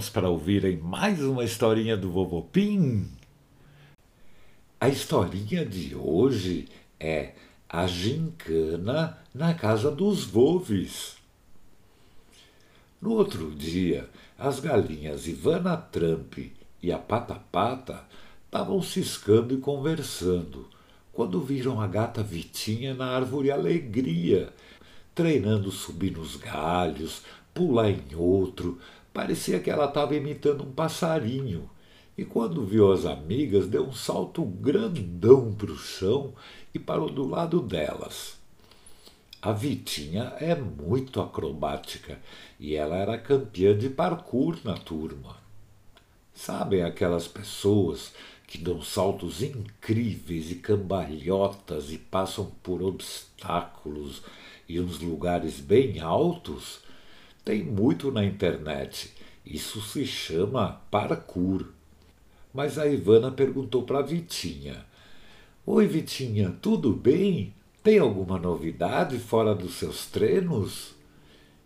prontos para ouvirem mais uma historinha do Vovô Pim? A historinha de hoje é A Gincana na Casa dos Volves. No outro dia, as galinhas Ivana Trump e a Pata Pata estavam ciscando e conversando quando viram a gata Vitinha na árvore Alegria, treinando subir nos galhos, pular em outro. Parecia que ela estava imitando um passarinho. E quando viu as amigas, deu um salto grandão para o chão e parou do lado delas. A Vitinha é muito acrobática e ela era campeã de parkour na turma. Sabem aquelas pessoas que dão saltos incríveis e cambalhotas e passam por obstáculos e uns lugares bem altos? Tem muito na internet. Isso se chama parkour. Mas a Ivana perguntou para a Vitinha: Oi, Vitinha, tudo bem? Tem alguma novidade fora dos seus treinos?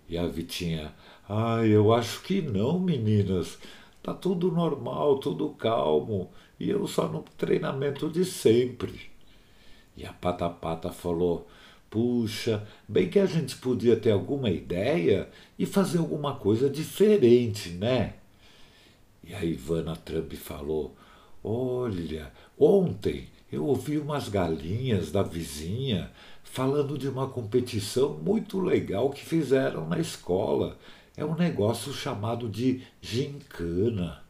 E a Vitinha: Ai, eu acho que não, meninas. Tá tudo normal, tudo calmo. E eu só no treinamento de sempre. E a Pata Pata falou: Puxa, bem que a gente podia ter alguma ideia e fazer alguma coisa diferente, né? E a Ivana Trump falou: Olha, ontem eu ouvi umas galinhas da vizinha falando de uma competição muito legal que fizeram na escola. É um negócio chamado de gincana.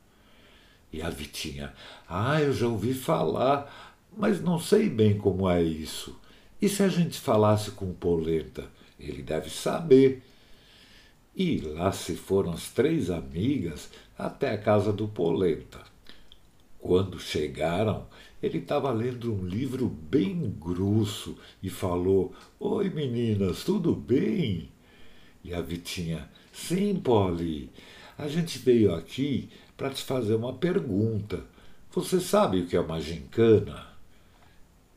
E a Vitinha: Ah, eu já ouvi falar, mas não sei bem como é isso. E se a gente falasse com o Polenta? Ele deve saber. E lá se foram as três amigas até a casa do Polenta. Quando chegaram, ele estava lendo um livro bem grosso e falou: Oi meninas, tudo bem? E a Vitinha: Sim, Polly, a gente veio aqui para te fazer uma pergunta. Você sabe o que é uma gincana?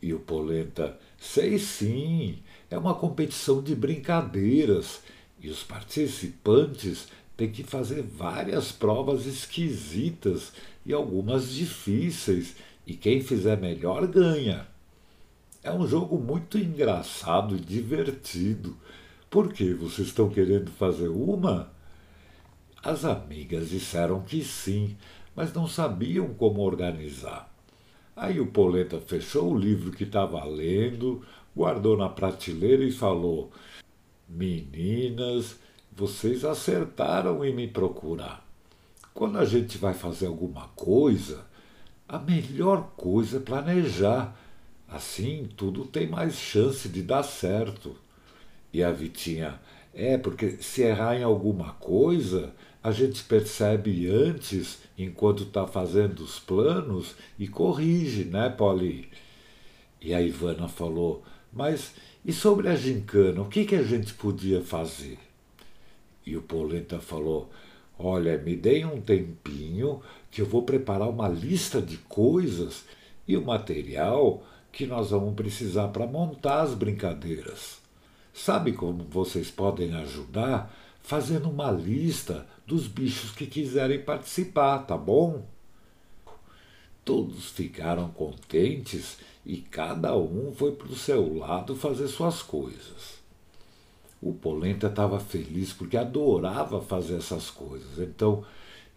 E o Polenta: Sei sim, é uma competição de brincadeiras e os participantes têm que fazer várias provas esquisitas e algumas difíceis, e quem fizer melhor ganha. É um jogo muito engraçado e divertido. Por que vocês estão querendo fazer uma? As amigas disseram que sim, mas não sabiam como organizar. Aí o Polenta fechou o livro que estava lendo, guardou na prateleira e falou: Meninas, vocês acertaram em me procurar. Quando a gente vai fazer alguma coisa, a melhor coisa é planejar. Assim tudo tem mais chance de dar certo. E a Vitinha, é, porque se errar em alguma coisa, a gente percebe antes, enquanto está fazendo os planos, e corrige, né, Polly? E a Ivana falou: Mas e sobre a gincana, o que, que a gente podia fazer? E o Polenta falou: Olha, me deem um tempinho que eu vou preparar uma lista de coisas e o material que nós vamos precisar para montar as brincadeiras. Sabe como vocês podem ajudar? Fazendo uma lista dos bichos que quiserem participar, tá bom? Todos ficaram contentes e cada um foi para o seu lado fazer suas coisas. O Polenta estava feliz porque adorava fazer essas coisas. Então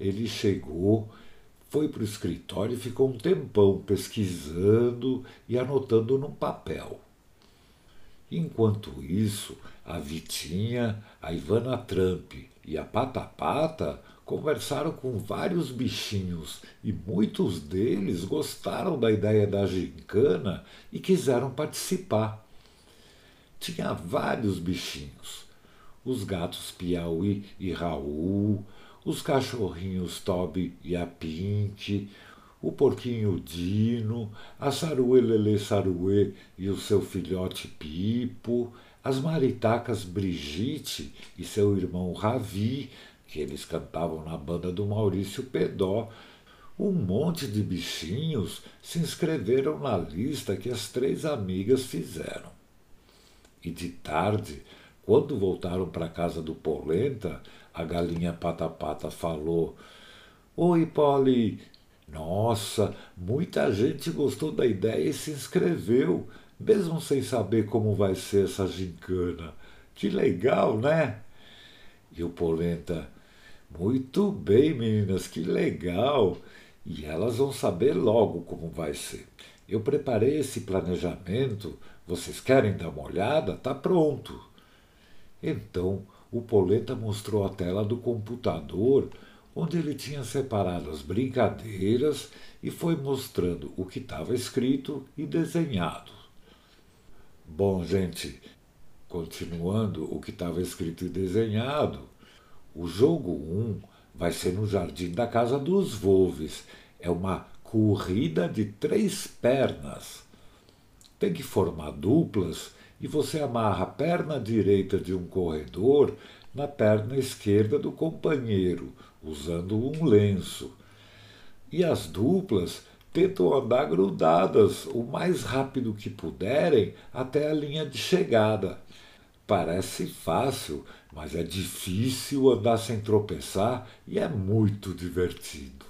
ele chegou, foi para o escritório e ficou um tempão pesquisando e anotando num papel. Enquanto isso, a Vitinha, a Ivana Trump e a Pata Pata conversaram com vários bichinhos e muitos deles gostaram da ideia da gincana e quiseram participar. Tinha vários bichinhos: os gatos Piauí e Raul, os cachorrinhos Toby e a Pink, o porquinho Dino, a Saruê Lelê Saruê e o seu filhote Pipo, as maritacas Brigitte e seu irmão Ravi, que eles cantavam na banda do Maurício Pedó. Um monte de bichinhos se inscreveram na lista que as três amigas fizeram. E de tarde Quando voltaram para a casa do Polenta, a galinha Pata Pata falou: Oi, Polly! Nossa, muita gente gostou da ideia e se inscreveu, mesmo sem saber como vai ser essa gincana. Que legal, né? E o Polenta, muito bem, meninas, que legal! E elas vão saber logo como vai ser. Eu preparei esse planejamento. Vocês querem dar uma olhada? Tá pronto. Então, o Polenta mostrou a tela do computador, onde ele tinha separado as brincadeiras e foi mostrando o que estava escrito e desenhado. Bom, gente, continuando o que estava escrito e desenhado, o jogo 1 vai ser no jardim da casa dos Volves. É uma corrida de três pernas. Tem que formar duplas e você amarra a perna direita de um corredor na perna esquerda do companheiro, usando um lenço. E as duplas tentam andar grudadas o mais rápido que puderem até a linha de chegada. Parece fácil, mas é difícil andar sem tropeçar e é muito divertido.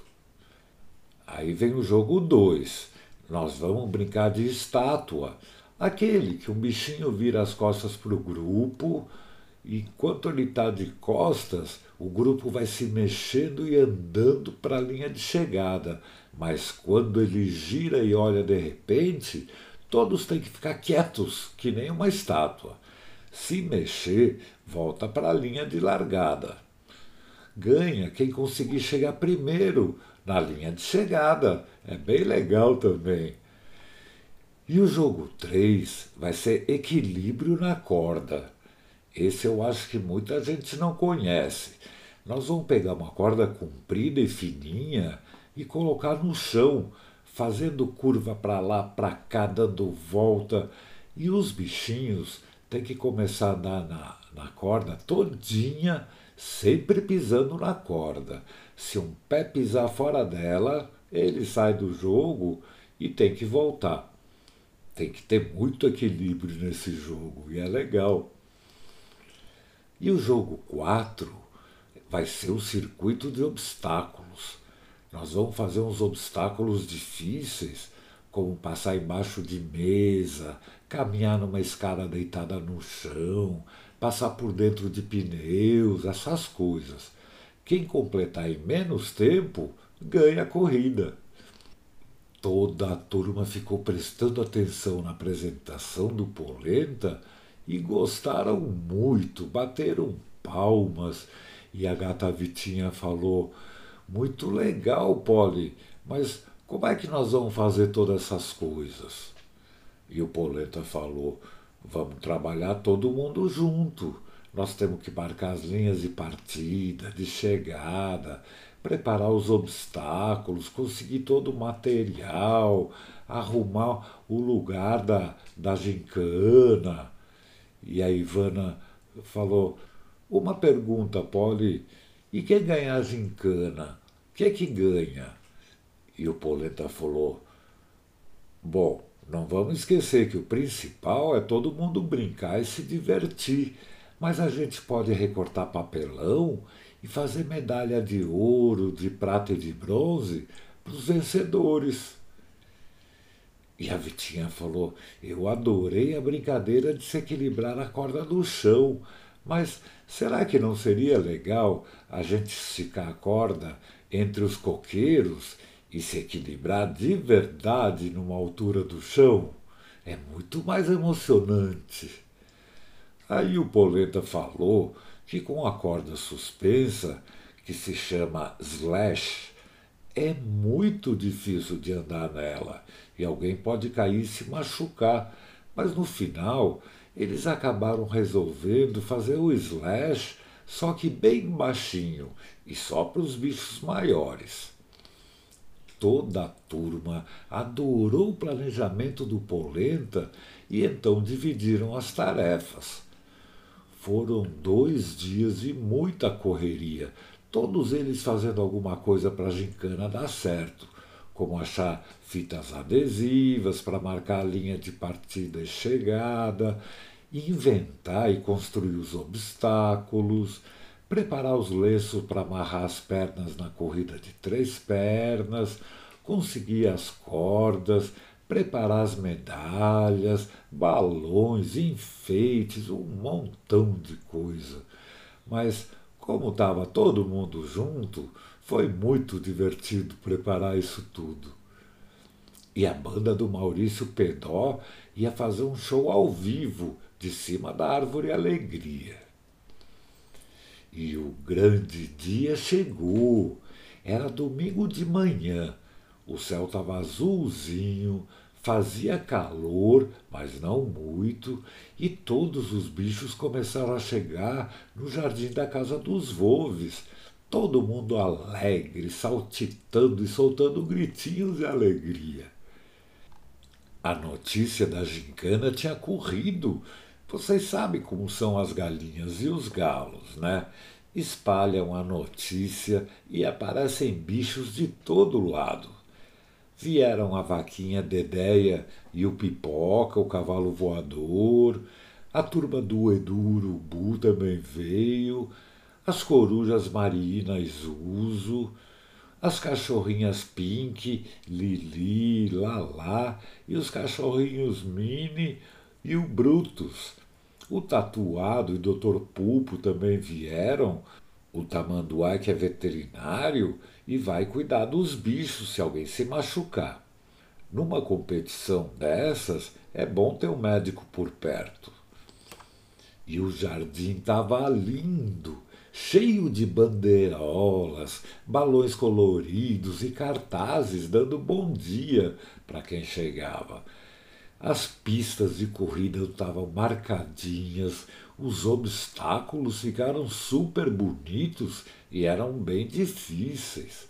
Aí vem o jogo 2. Nós vamos brincar de estátua. Aquele que um bichinho vira as costas para o grupo, enquanto ele está de costas, o grupo vai se mexendo e andando para a linha de chegada. Mas quando ele gira e olha de repente, todos têm que ficar quietos, que nem uma estátua. Se mexer, volta para a linha de largada. Ganha quem conseguir chegar primeiro na linha de chegada. É bem legal também. E o jogo 3 vai ser equilíbrio na corda. Esse eu acho que muita gente não conhece. Nós vamos pegar uma corda comprida e fininha e colocar no chão, fazendo curva para lá, para cá, dando volta. E os bichinhos tem que começar a andar na, na corda todinha, sempre pisando na corda. Se um pé pisar fora dela, ele sai do jogo e tem que voltar. Tem que ter muito equilíbrio nesse jogo e é legal. E o jogo 4 vai ser o circuito de obstáculos. Nós vamos fazer uns obstáculos difíceis, como passar embaixo de mesa, caminhar numa escada deitada no chão, passar por dentro de pneus, essas coisas. Quem completar em menos tempo ganha a corrida. Toda a turma ficou prestando atenção na apresentação do Polenta e gostaram muito, bateram palmas. E a gata Vitinha falou: Muito legal, Polly, mas como é que nós vamos fazer todas essas coisas? E o Polenta falou: vamos trabalhar todo mundo junto. Nós temos que marcar as linhas de partida, de chegada, preparar os obstáculos, conseguir todo o material, arrumar o lugar da, da gincana. E a Ivana falou: Uma pergunta, Polly, e quem ganhar a gincana? O que é que ganha? E o Polenta falou: Bom, não vamos esquecer que o principal é todo mundo brincar e se divertir, mas a gente pode recortar papelão e fazer medalha de ouro, de prata e de bronze para os vencedores. E a Vitinha falou: Eu adorei a brincadeira de se equilibrar na corda do chão, mas será que não seria legal a gente esticar a corda entre os coqueiros e se equilibrar de verdade numa altura do chão é muito mais emocionante. Aí o Polenta falou que com a corda suspensa, que se chama slash, é muito difícil de andar nela e alguém pode cair e se machucar. Mas no final, eles acabaram resolvendo fazer o slash, só que bem baixinho e só para os bichos maiores. Toda a turma adorou o planejamento do Polenta e então dividiram as tarefas. Foram dois dias de muita correria, todos eles fazendo alguma coisa para a gincana dar certo, como achar fitas adesivas para marcar a linha de partida e chegada, inventar e construir os obstáculos, preparar os lenços para amarrar as pernas na corrida de três pernas, conseguir as cordas, preparar as medalhas, balões, enfeites, um montão de coisa. Mas, como estava todo mundo junto, foi muito divertido preparar isso tudo. E a banda do Maurício Pedó ia fazer um show ao vivo de cima da árvore Alegria. E o grande dia chegou. Era domingo de manhã. O céu estava azulzinho, fazia calor, mas não muito, e todos os bichos começaram a chegar no jardim da casa dos Volves. Todo mundo alegre, saltitando e soltando gritinhos de alegria. A notícia da gincana tinha corrido. Vocês sabem como são as galinhas e os galos, né? Espalham a notícia e aparecem bichos de todo lado. Vieram a vaquinha Dedéia e o Pipoca, o cavalo voador, a turma do Edu Urubu também veio, as corujas Marina e Zuzo, as cachorrinhas Pink, Lili, Lala e os cachorrinhos Mini e o Brutus. O Tatuado e o Dr. Pulpo também vieram, o Tamanduá, que é veterinário, e vai cuidar dos bichos se alguém se machucar. Numa competição dessas, é bom ter um médico por perto. E o jardim estava lindo, cheio de bandeirolas, balões coloridos e cartazes dando bom dia para quem chegava. As pistas de corrida estavam marcadinhas, os obstáculos ficaram super bonitos e eram bem difíceis.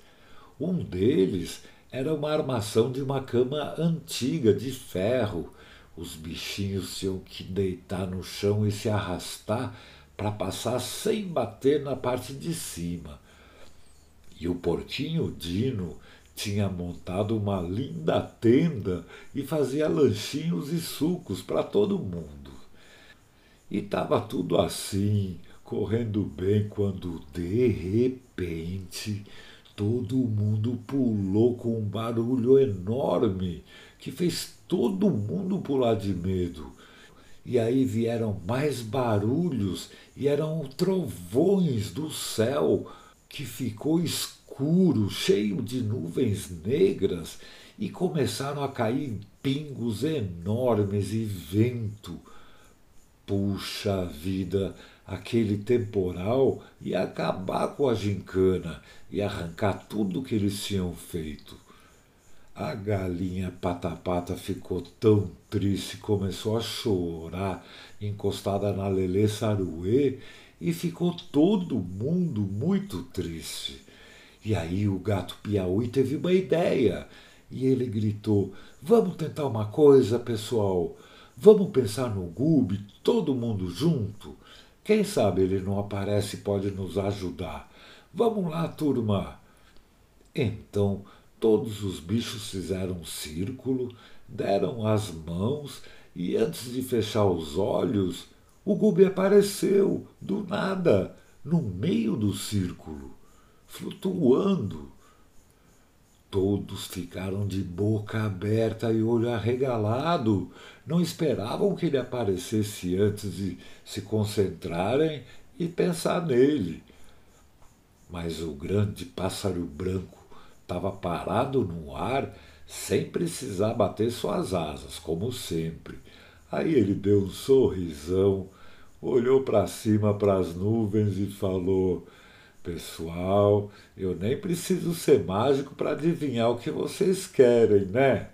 Um deles era uma armação de uma cama antiga de ferro. Os bichinhos tinham que deitar no chão e se arrastar para passar sem bater na parte de cima. E o porquinho Dino tinha montado uma linda tenda e fazia lanchinhos e sucos para todo mundo. E estava tudo assim, correndo bem, quando de repente todo mundo pulou com um barulho enorme que fez todo mundo pular de medo. E aí vieram mais barulhos e eram trovões do céu que ficou escuro, cheio de nuvens negras e começaram a cair pingos enormes e vento. Puxa vida, aquele temporal ia acabar com a gincana e arrancar tudo que eles tinham feito. A galinha patapata ficou tão triste, começou a chorar, encostada na Lelê Saruê, e ficou todo mundo muito triste. E aí o gato Piauí teve uma ideia, e ele gritou: Vamos tentar uma coisa, pessoal. Vamos pensar no Gube, todo mundo junto. Quem sabe ele não aparece e pode nos ajudar. Vamos lá, turma. Então todos os bichos fizeram um círculo, deram as mãos e antes de fechar os olhos, o Gube apareceu, do nada, no meio do círculo, flutuando. Todos ficaram de boca aberta e olho arregalado. Não esperavam que ele aparecesse antes de se concentrarem e pensar nele. Mas o grande pássaro branco estava parado no ar sem precisar bater suas asas, como sempre. Aí ele deu um sorrisão, olhou para cima para as nuvens e falou: Pessoal, eu nem preciso ser mágico para adivinhar o que vocês querem, né?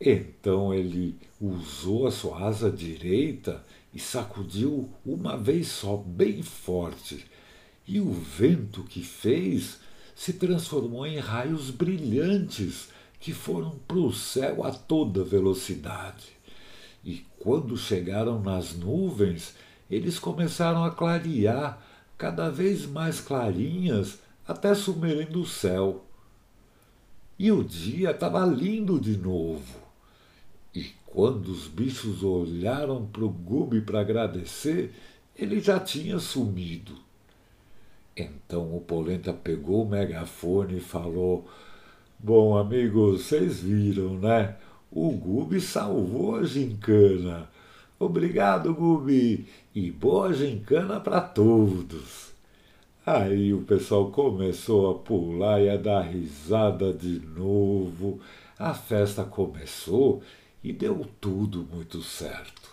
Então ele usou a sua asa direita e sacudiu uma vez só, bem forte. E o vento que fez se transformou em raios brilhantes que foram para o céu a toda velocidade. E quando chegaram nas nuvens, eles começaram a clarear cada vez mais clarinhas até sumirem do céu. E o dia estava lindo de novo. E quando os bichos olharam para o Gubi para agradecer, ele já tinha sumido. Então o Polenta pegou o megafone e falou: Bom, amigos, vocês viram, né? O Gubi salvou a gincana. Obrigado, Gubi, e boa gincana para todos. Aí o pessoal começou a pular e a dar risada de novo. A festa começou e deu tudo muito certo.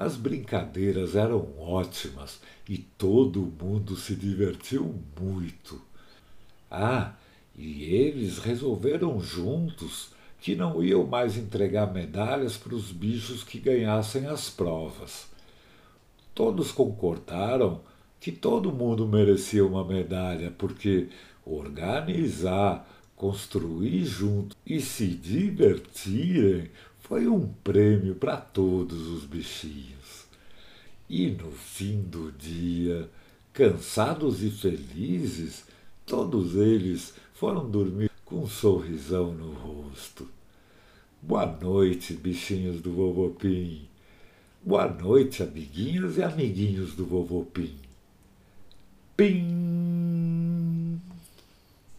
As brincadeiras eram ótimas e todo mundo se divertiu muito. Ah, e eles resolveram juntos que não iam mais entregar medalhas para os bichos que ganhassem as provas. Todos concordaram que todo mundo merecia uma medalha, porque organizar, construir junto e se divertirem foi um prêmio para todos os bichinhos. E no fim do dia, cansados e felizes, todos eles foram dormir com um sorrisão no rosto. Boa noite, bichinhos do vovô Pim. Boa noite, amiguinhos e amiguinhos do vovô Pim. Pim!